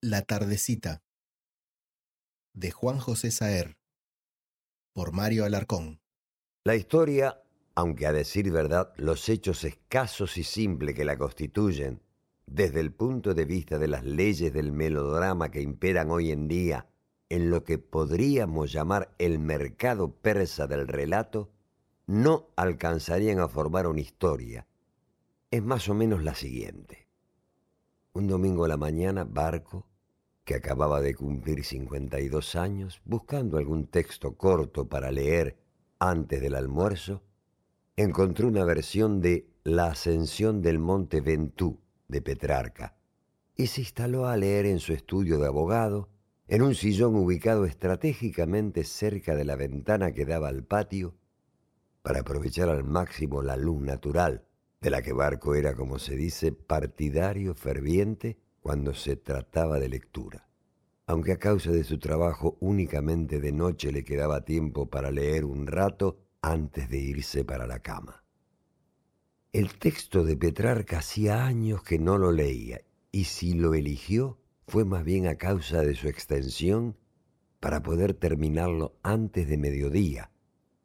La tardecita de Juan José Saer por Mario Alarcón. La historia, aunque a decir verdad los hechos escasos y simples que la constituyen, desde el punto de vista de las leyes del melodrama que imperan hoy en día en lo que podríamos llamar el mercado persa del relato, no alcanzarían a formar una historia. Es más o menos la siguiente. Un domingo a la mañana, Barco, que acababa de cumplir 52 años, buscando algún texto corto para leer antes del almuerzo, encontró una versión de La ascensión del monte Ventú de Petrarca y se instaló a leer en su estudio de abogado, en un sillón ubicado estratégicamente cerca de la ventana que daba al patio, para aprovechar al máximo la luz natural, de la que Barco era, como se dice, partidario ferviente cuando se trataba de lectura. Aunque a causa de su trabajo únicamente de noche le quedaba tiempo para leer un rato antes de irse para la cama. El texto de Petrarca hacía años que no lo leía, y si lo eligió fue más bien a causa de su extensión para poder terminarlo antes de mediodía,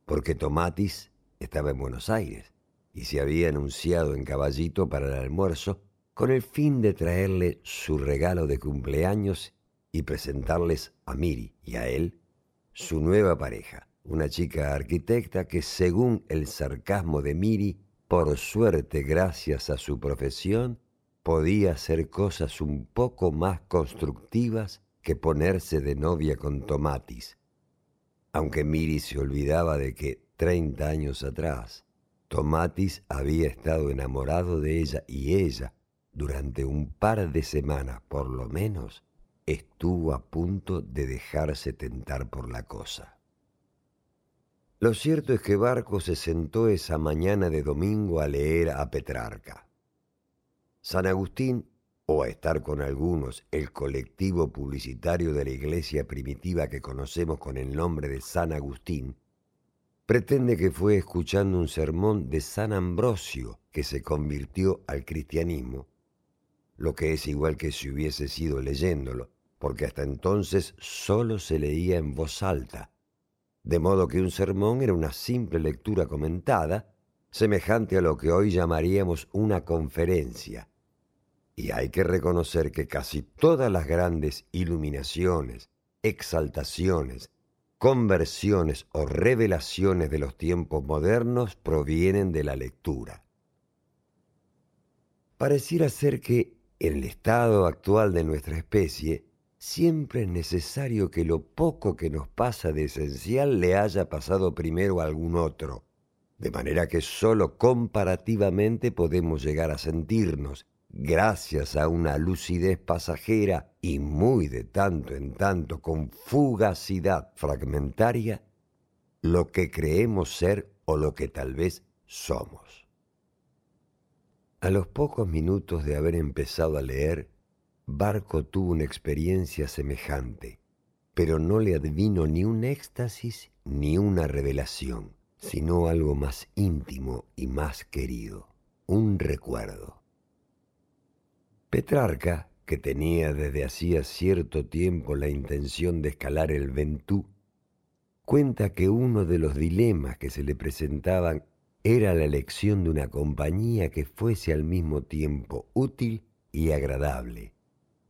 porque Tomatis estaba en Buenos Aires y se había anunciado en caballito para el almuerzo con el fin de traerle su regalo de cumpleaños y presentarles a Miri y a él su nueva pareja, una chica arquitecta que según el sarcasmo de Miri, por suerte gracias a su profesión, podía hacer cosas un poco más constructivas que ponerse de novia con Tomatis, aunque Miri se olvidaba de que treinta años atrás Tomatis había estado enamorado de ella y ella, durante un par de semanas por lo menos, estuvo a punto de dejarse tentar por la cosa. Lo cierto es que Barco se sentó esa mañana de domingo a leer a Petrarca. San Agustín, o a estar con algunos, el colectivo publicitario de la iglesia primitiva que conocemos con el nombre de San Agustín, pretende que fue escuchando un sermón de San Ambrosio que se convirtió al cristianismo, lo que es igual que si hubiese sido leyéndolo, porque hasta entonces solo se leía en voz alta, de modo que un sermón era una simple lectura comentada, semejante a lo que hoy llamaríamos una conferencia, y hay que reconocer que casi todas las grandes iluminaciones, exaltaciones, conversiones o revelaciones de los tiempos modernos provienen de la lectura. Pareciera ser que en el estado actual de nuestra especie siempre es necesario que lo poco que nos pasa de esencial le haya pasado primero a algún otro, de manera que sólo comparativamente podemos llegar a sentirnos gracias a una lucidez pasajera y muy de tanto en tanto con fugacidad fragmentaria, lo que creemos ser o lo que tal vez somos. A los pocos minutos de haber empezado a leer, Barco tuvo una experiencia semejante, pero no le advino ni un éxtasis ni una revelación, sino algo más íntimo y más querido, un recuerdo. Petrarca, que tenía desde hacía cierto tiempo la intención de escalar el Ventú, cuenta que uno de los dilemas que se le presentaban era la elección de una compañía que fuese al mismo tiempo útil y agradable,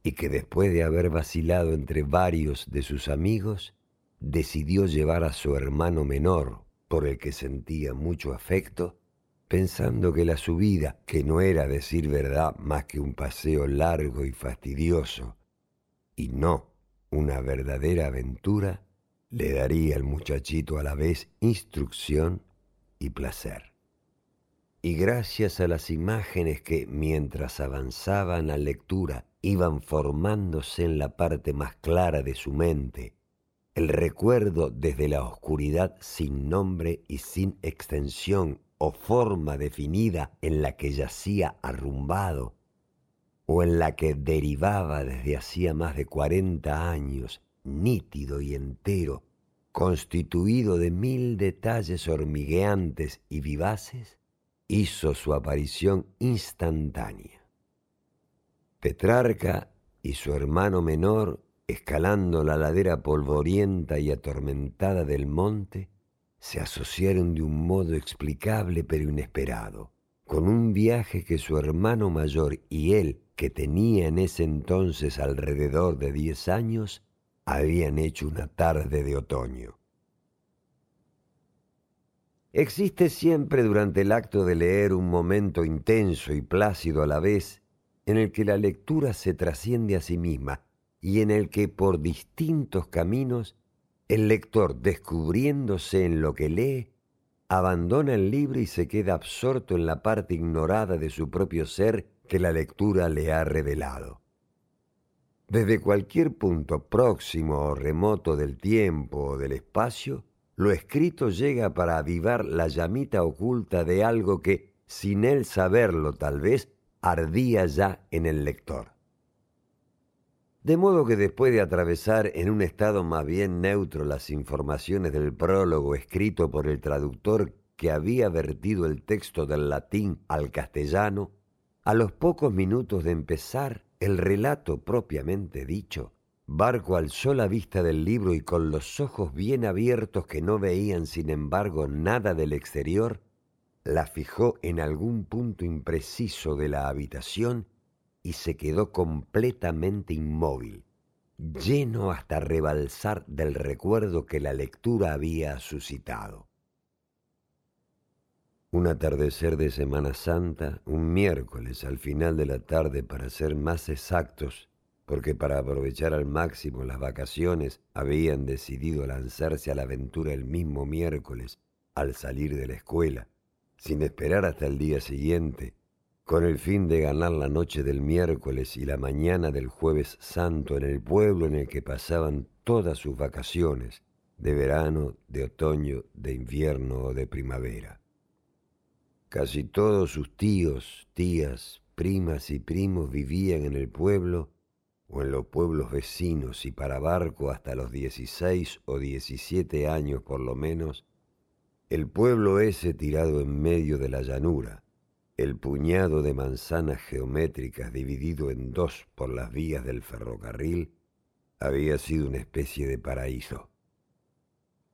y que después de haber vacilado entre varios de sus amigos, decidió llevar a su hermano menor, por el que sentía mucho afecto, pensando que la subida, que no era decir verdad más que un paseo largo y fastidioso, y no una verdadera aventura, le daría al muchachito a la vez instrucción y placer. Y gracias a las imágenes que, mientras avanzaban la lectura, iban formándose en la parte más clara de su mente, el recuerdo desde la oscuridad sin nombre y sin extensión o forma definida en la que yacía arrumbado o en la que derivaba desde hacía más de cuarenta años, nítido y entero, constituido de mil detalles hormigueantes y vivaces, hizo su aparición instantánea. Petrarca y su hermano menor, escalando la ladera polvorienta y atormentada del monte, se asociaron de un modo explicable pero inesperado, con un viaje que su hermano mayor y él, que tenía en ese entonces alrededor de diez años, habían hecho una tarde de otoño. Existe siempre durante el acto de leer un momento intenso y plácido a la vez en el que la lectura se trasciende a sí misma y en el que por distintos caminos el lector, descubriéndose en lo que lee, abandona el libro y se queda absorto en la parte ignorada de su propio ser que la lectura le ha revelado. Desde cualquier punto próximo o remoto del tiempo o del espacio, lo escrito llega para avivar la llamita oculta de algo que, sin él saberlo tal vez, ardía ya en el lector. De modo que después de atravesar en un estado más bien neutro las informaciones del prólogo escrito por el traductor que había vertido el texto del latín al castellano, a los pocos minutos de empezar el relato propiamente dicho, Barco alzó la vista del libro y con los ojos bien abiertos que no veían sin embargo nada del exterior, la fijó en algún punto impreciso de la habitación y se quedó completamente inmóvil, lleno hasta rebalsar del recuerdo que la lectura había suscitado. Un atardecer de Semana Santa, un miércoles al final de la tarde para ser más exactos, porque para aprovechar al máximo las vacaciones habían decidido lanzarse a la aventura el mismo miércoles al salir de la escuela, sin esperar hasta el día siguiente, con el fin de ganar la noche del miércoles y la mañana del jueves santo en el pueblo en el que pasaban todas sus vacaciones, de verano, de otoño, de invierno o de primavera. Casi todos sus tíos, tías, primas y primos vivían en el pueblo o en los pueblos vecinos y para barco hasta los 16 o 17 años por lo menos, el pueblo ese tirado en medio de la llanura, el puñado de manzanas geométricas dividido en dos por las vías del ferrocarril, había sido una especie de paraíso.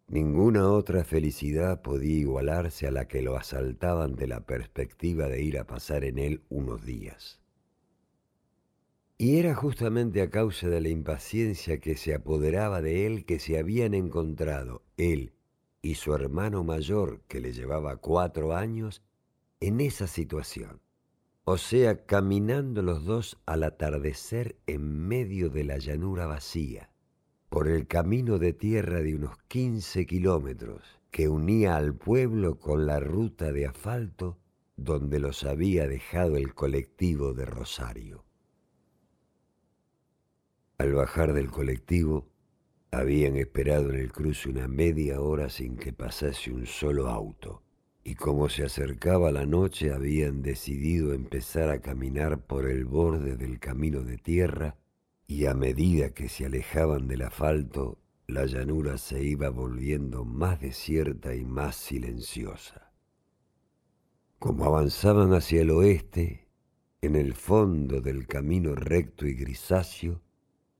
Ninguna otra felicidad podía igualarse a la que lo asaltaba ante la perspectiva de ir a pasar en él unos días. Y era justamente a causa de la impaciencia que se apoderaba de él que se habían encontrado él y su hermano mayor, que le llevaba cuatro años, en esa situación. O sea, caminando los dos al atardecer en medio de la llanura vacía, por el camino de tierra de unos quince kilómetros que unía al pueblo con la ruta de asfalto donde los había dejado el colectivo de Rosario. Al bajar del colectivo, habían esperado en el cruce una media hora sin que pasase un solo auto, y como se acercaba la noche habían decidido empezar a caminar por el borde del camino de tierra, y a medida que se alejaban del asfalto, la llanura se iba volviendo más desierta y más silenciosa. Como avanzaban hacia el oeste, en el fondo del camino recto y grisáceo,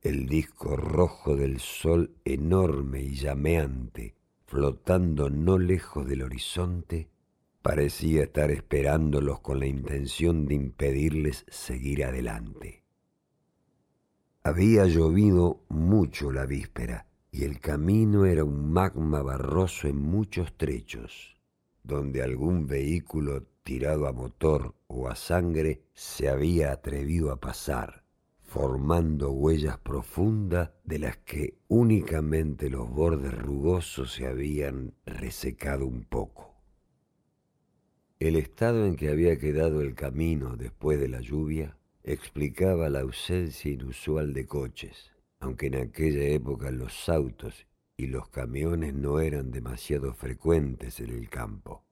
el disco rojo del sol enorme y llameante, flotando no lejos del horizonte, parecía estar esperándolos con la intención de impedirles seguir adelante. Había llovido mucho la víspera y el camino era un magma barroso en muchos trechos, donde algún vehículo tirado a motor o a sangre se había atrevido a pasar formando huellas profundas de las que únicamente los bordes rugosos se habían resecado un poco. El estado en que había quedado el camino después de la lluvia explicaba la ausencia inusual de coches, aunque en aquella época los autos y los camiones no eran demasiado frecuentes en el campo.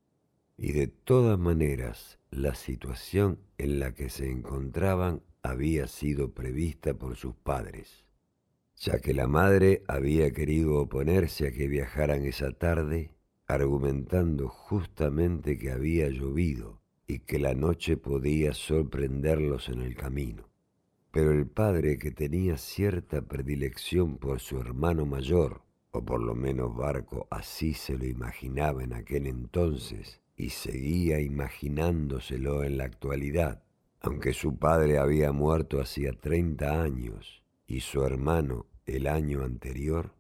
Y de todas maneras, la situación en la que se encontraban había sido prevista por sus padres, ya que la madre había querido oponerse a que viajaran esa tarde, argumentando justamente que había llovido y que la noche podía sorprenderlos en el camino. pero el padre, que tenía cierta predilección por su hermano mayor, o por lo menos Barco así se lo imaginaba en aquel entonces, y seguía imaginándoselo en la actualidad, aunque su padre había muerto hacía treinta años y su hermano el año anterior,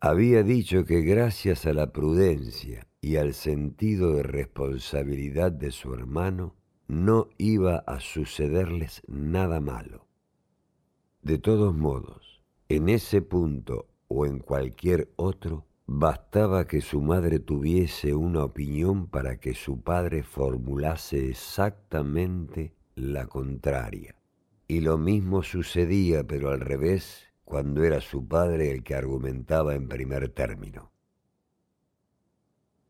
había dicho que gracias a la prudencia y al sentido de responsabilidad de su hermano, no iba a sucederles nada malo. De todos modos, en ese punto o en cualquier otro, bastaba que su madre tuviese una opinión para que su padre formulase exactamente la contraria. Y lo mismo sucedía, pero al revés, cuando era su padre el que argumentaba en primer término.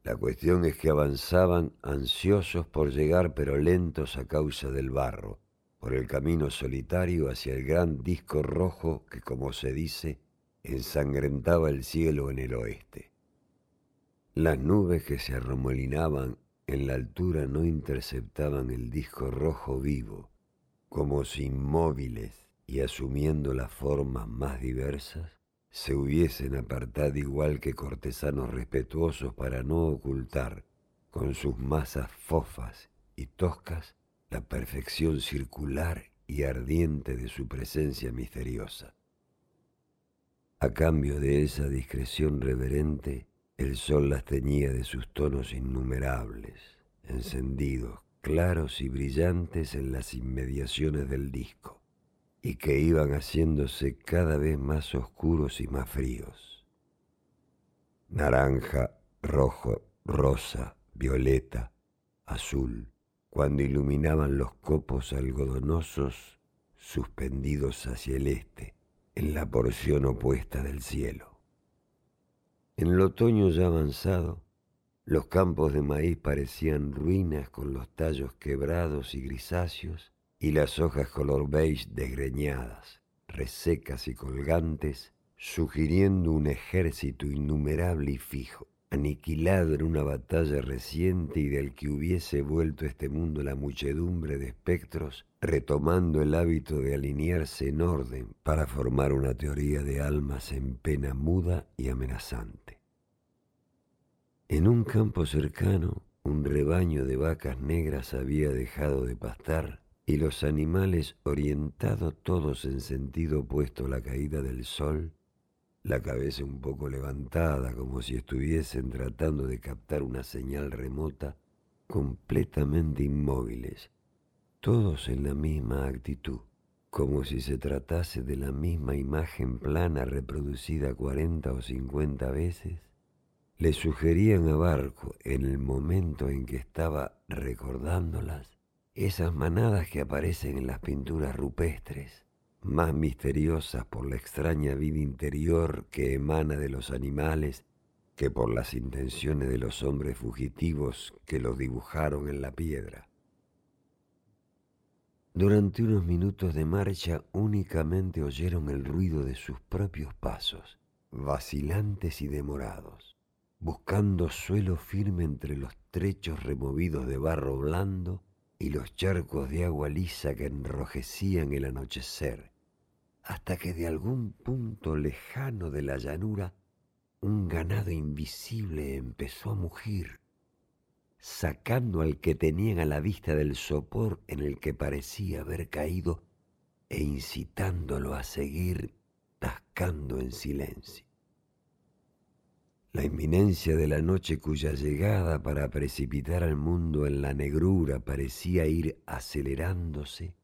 La cuestión es que avanzaban ansiosos por llegar pero lentos a causa del barro, por el camino solitario hacia el gran disco rojo que, como se dice, ensangrentaba el cielo en el oeste. Las nubes que se arremolinaban en la altura no interceptaban el disco rojo vivo, como si inmóviles y asumiendo las formas más diversas, se hubiesen apartado igual que cortesanos respetuosos para no ocultar con sus masas fofas y toscas la perfección circular y ardiente de su presencia misteriosa. A cambio de esa discreción reverente, el sol las teñía de sus tonos innumerables, encendidos, claros y brillantes en las inmediaciones del disco, y que iban haciéndose cada vez más oscuros y más fríos. Naranja, rojo, rosa, violeta, azul, cuando iluminaban los copos algodonosos suspendidos hacia el este, en la porción opuesta del cielo. En el otoño ya avanzado, los campos de maíz parecían ruinas con los tallos quebrados y grisáceos y las hojas color beige desgreñadas, resecas y colgantes, sugiriendo un ejército innumerable y fijo aniquilado en una batalla reciente y del que hubiese vuelto este mundo la muchedumbre de espectros, retomando el hábito de alinearse en orden para formar una teoría de almas en pena muda y amenazante. En un campo cercano, un rebaño de vacas negras había dejado de pastar y los animales, orientados todos en sentido opuesto a la caída del sol, la cabeza un poco levantada, como si estuviesen tratando de captar una señal remota, completamente inmóviles, todos en la misma actitud, como si se tratase de la misma imagen plana reproducida cuarenta o cincuenta veces, le sugerían a Barco, en el momento en que estaba recordándolas, esas manadas que aparecen en las pinturas rupestres, más misteriosas por la extraña vida interior que emana de los animales que por las intenciones de los hombres fugitivos que los dibujaron en la piedra. Durante unos minutos de marcha únicamente oyeron el ruido de sus propios pasos, vacilantes y demorados, buscando suelo firme entre los trechos removidos de barro blando y los charcos de agua lisa que enrojecían el anochecer hasta que de algún punto lejano de la llanura un ganado invisible empezó a mugir, sacando al que tenían a la vista del sopor en el que parecía haber caído e incitándolo a seguir tascando en silencio. La inminencia de la noche cuya llegada para precipitar al mundo en la negrura parecía ir acelerándose,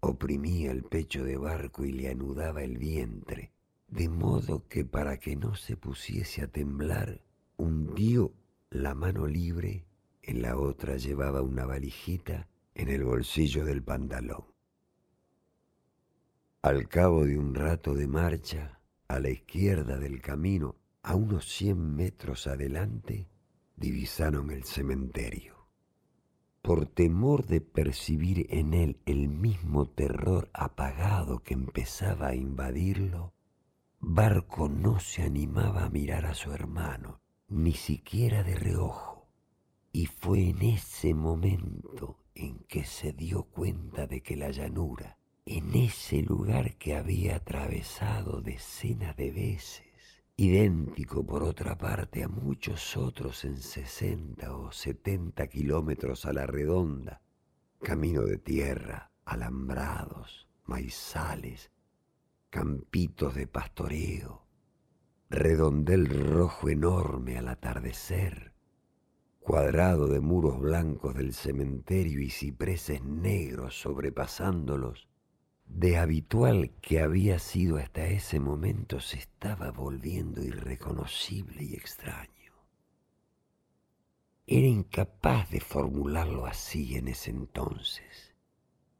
oprimía el pecho de barco y le anudaba el vientre, de modo que para que no se pusiese a temblar, hundió la mano libre, en la otra llevaba una valijita en el bolsillo del pantalón. Al cabo de un rato de marcha, a la izquierda del camino, a unos cien metros adelante, divisaron el cementerio. Por temor de percibir en él el mismo terror apagado que empezaba a invadirlo, Barco no se animaba a mirar a su hermano, ni siquiera de reojo, y fue en ese momento en que se dio cuenta de que la llanura, en ese lugar que había atravesado decenas de veces, idéntico por otra parte a muchos otros en sesenta o setenta kilómetros a la redonda, camino de tierra, alambrados, maizales, campitos de pastoreo, redondel rojo enorme al atardecer, cuadrado de muros blancos del cementerio y cipreses negros sobrepasándolos, de habitual que había sido hasta ese momento se estaba volviendo irreconocible y extraño. Era incapaz de formularlo así en ese entonces,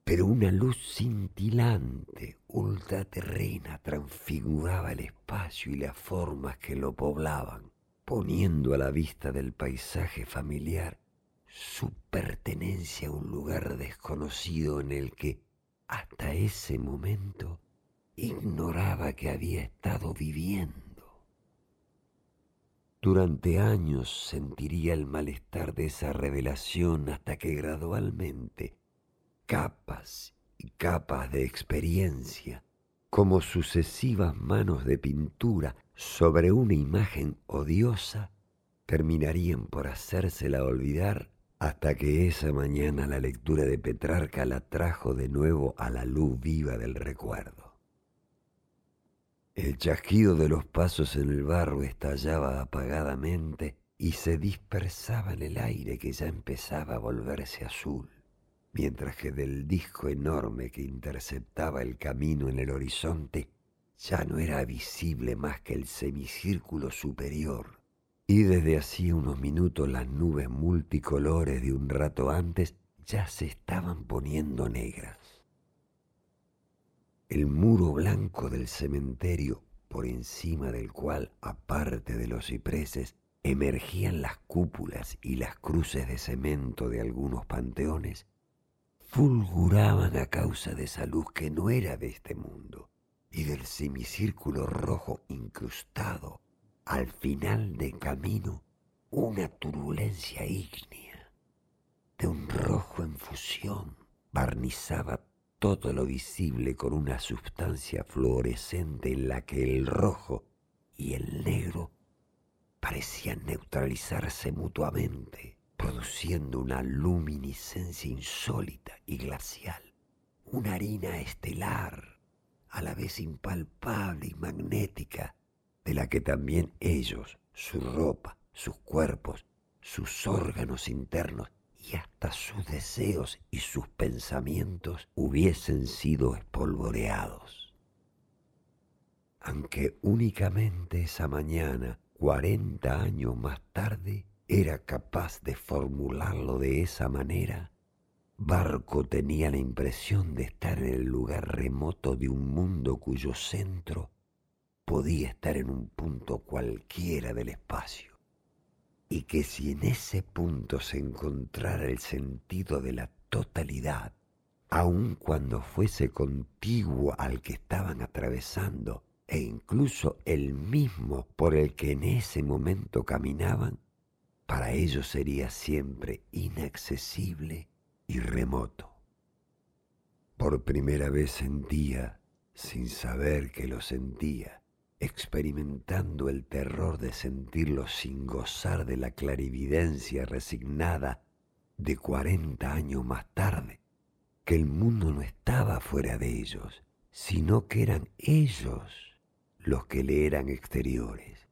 pero una luz cintilante, ultraterrena, transfiguraba el espacio y las formas que lo poblaban, poniendo a la vista del paisaje familiar su pertenencia a un lugar desconocido en el que hasta ese momento ignoraba que había estado viviendo. Durante años sentiría el malestar de esa revelación hasta que gradualmente capas y capas de experiencia, como sucesivas manos de pintura sobre una imagen odiosa, terminarían por hacérsela olvidar hasta que esa mañana la lectura de Petrarca la trajo de nuevo a la luz viva del recuerdo. El chasquido de los pasos en el barro estallaba apagadamente y se dispersaba en el aire que ya empezaba a volverse azul, mientras que del disco enorme que interceptaba el camino en el horizonte ya no era visible más que el semicírculo superior y desde hacía unos minutos las nubes multicolores de un rato antes ya se estaban poniendo negras. El muro blanco del cementerio, por encima del cual, aparte de los cipreses, emergían las cúpulas y las cruces de cemento de algunos panteones, fulguraban a causa de esa luz que no era de este mundo y del semicírculo rojo incrustado al final del camino una turbulencia ígnea de un rojo en fusión barnizaba todo lo visible con una sustancia fluorescente en la que el rojo y el negro parecían neutralizarse mutuamente, produciendo una luminiscencia insólita y glacial, una harina estelar, a la vez impalpable y magnética, de la que también ellos, su ropa, sus cuerpos, sus órganos internos y hasta sus deseos y sus pensamientos hubiesen sido espolvoreados. Aunque únicamente esa mañana, cuarenta años más tarde, era capaz de formularlo de esa manera, Barco tenía la impresión de estar en el lugar remoto de un mundo cuyo centro podía estar en un punto cualquiera del espacio, y que si en ese punto se encontrara el sentido de la totalidad, aun cuando fuese contiguo al que estaban atravesando, e incluso el mismo por el que en ese momento caminaban, para ellos sería siempre inaccesible y remoto. Por primera vez sentía, sin saber que lo sentía, experimentando el terror de sentirlo sin gozar de la clarividencia resignada de cuarenta años más tarde, que el mundo no estaba fuera de ellos, sino que eran ellos los que le eran exteriores,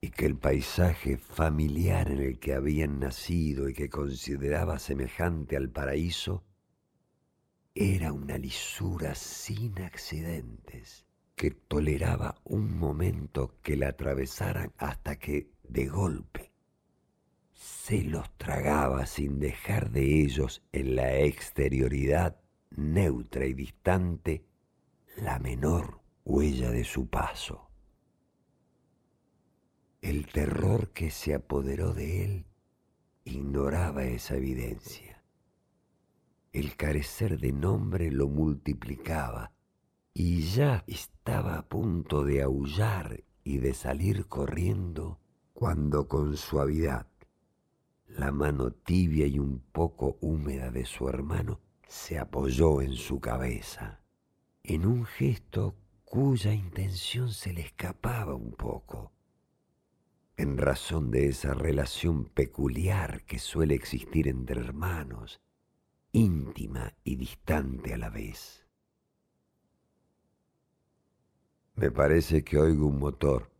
y que el paisaje familiar en el que habían nacido y que consideraba semejante al paraíso, era una lisura sin accidentes que toleraba un momento que la atravesaran hasta que, de golpe, se los tragaba sin dejar de ellos en la exterioridad neutra y distante la menor huella de su paso. El terror que se apoderó de él ignoraba esa evidencia. El carecer de nombre lo multiplicaba y ya estaba a punto de aullar y de salir corriendo cuando con suavidad la mano tibia y un poco húmeda de su hermano se apoyó en su cabeza en un gesto cuya intención se le escapaba un poco, en razón de esa relación peculiar que suele existir entre hermanos, íntima y distante a la vez. Me parece que oigo un motor,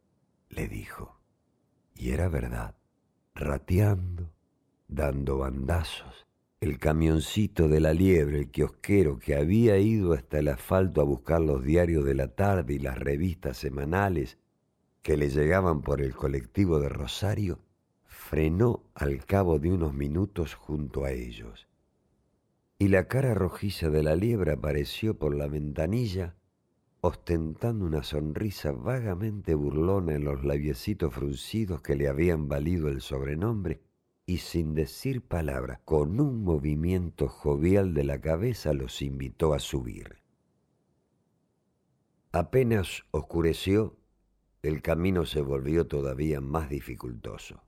le dijo. Y era verdad, rateando, dando bandazos, el camioncito de la liebre, el kiosquero que había ido hasta el asfalto a buscar los diarios de la tarde y las revistas semanales que le llegaban por el colectivo de Rosario, frenó al cabo de unos minutos junto a ellos. Y la cara rojiza de la liebre apareció por la ventanilla ostentando una sonrisa vagamente burlona en los labiecitos fruncidos que le habían valido el sobrenombre, y sin decir palabra, con un movimiento jovial de la cabeza los invitó a subir. Apenas oscureció, el camino se volvió todavía más dificultoso.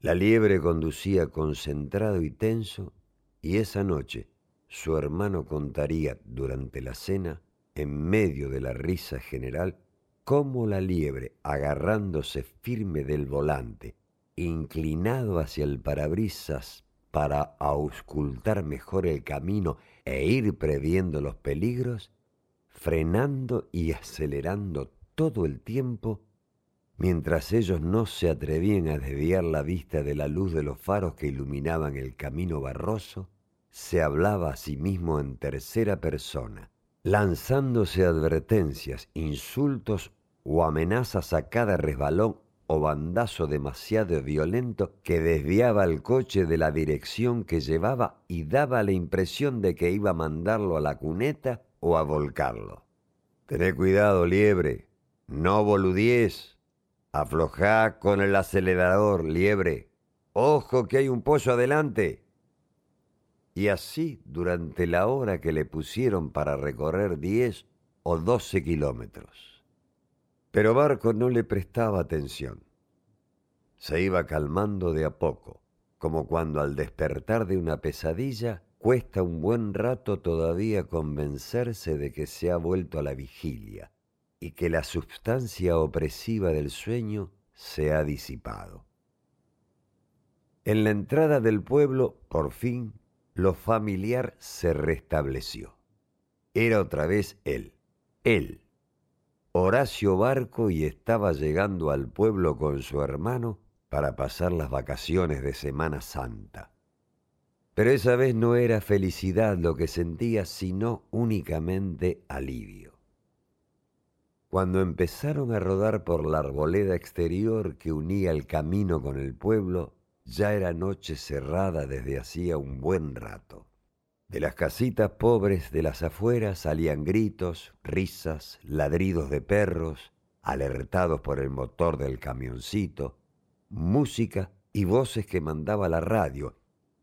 La liebre conducía concentrado y tenso, y esa noche su hermano contaría durante la cena en medio de la risa general, cómo la liebre, agarrándose firme del volante, inclinado hacia el parabrisas para auscultar mejor el camino e ir previendo los peligros, frenando y acelerando todo el tiempo, mientras ellos no se atrevían a desviar la vista de la luz de los faros que iluminaban el camino barroso, se hablaba a sí mismo en tercera persona, lanzándose advertencias, insultos o amenazas a cada resbalón o bandazo demasiado violento que desviaba al coche de la dirección que llevaba y daba la impresión de que iba a mandarlo a la cuneta o a volcarlo. Tené cuidado, liebre, no boludies. Aflojá con el acelerador, liebre. Ojo que hay un pollo adelante y así durante la hora que le pusieron para recorrer diez o doce kilómetros. Pero Barco no le prestaba atención. Se iba calmando de a poco, como cuando al despertar de una pesadilla cuesta un buen rato todavía convencerse de que se ha vuelto a la vigilia y que la sustancia opresiva del sueño se ha disipado. En la entrada del pueblo, por fin, lo familiar se restableció. Era otra vez él, él, Horacio Barco y estaba llegando al pueblo con su hermano para pasar las vacaciones de Semana Santa. Pero esa vez no era felicidad lo que sentía, sino únicamente alivio. Cuando empezaron a rodar por la arboleda exterior que unía el camino con el pueblo, ya era noche cerrada desde hacía un buen rato. De las casitas pobres de las afueras salían gritos, risas, ladridos de perros, alertados por el motor del camioncito, música y voces que mandaba la radio,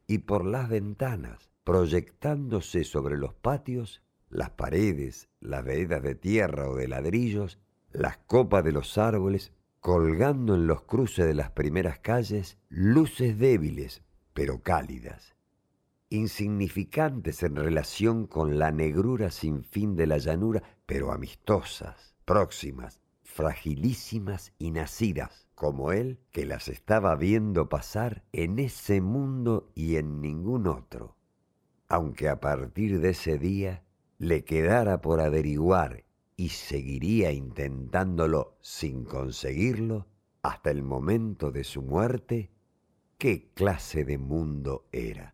y por las ventanas, proyectándose sobre los patios, las paredes, las veredas de tierra o de ladrillos, las copas de los árboles colgando en los cruces de las primeras calles luces débiles pero cálidas, insignificantes en relación con la negrura sin fin de la llanura, pero amistosas, próximas, fragilísimas y nacidas, como él que las estaba viendo pasar en ese mundo y en ningún otro, aunque a partir de ese día le quedara por averiguar y seguiría intentándolo sin conseguirlo hasta el momento de su muerte, ¿qué clase de mundo era?